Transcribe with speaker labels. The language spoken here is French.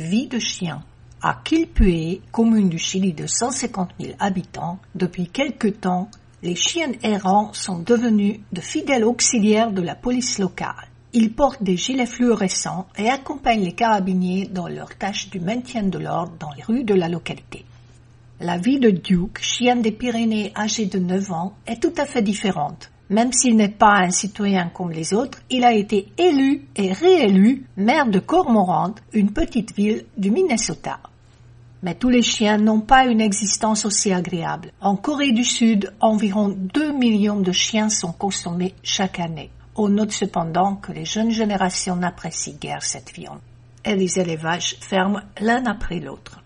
Speaker 1: Vie de chien. À Quilpué, commune du Chili de 150 000 habitants, depuis quelque temps, les chiens errants sont devenus de fidèles auxiliaires de la police locale. Ils portent des gilets fluorescents et accompagnent les carabiniers dans leur tâche du maintien de l'ordre dans les rues de la localité. La vie de Duke, chien des Pyrénées âgé de 9 ans, est tout à fait différente. Même s'il n'est pas un citoyen comme les autres, il a été élu et réélu maire de Cormorant, une petite ville du Minnesota. Mais tous les chiens n'ont pas une existence aussi agréable. En Corée du Sud, environ 2 millions de chiens sont consommés chaque année. On note cependant que les jeunes générations n'apprécient guère cette viande. Et les élevages ferment l'un après l'autre.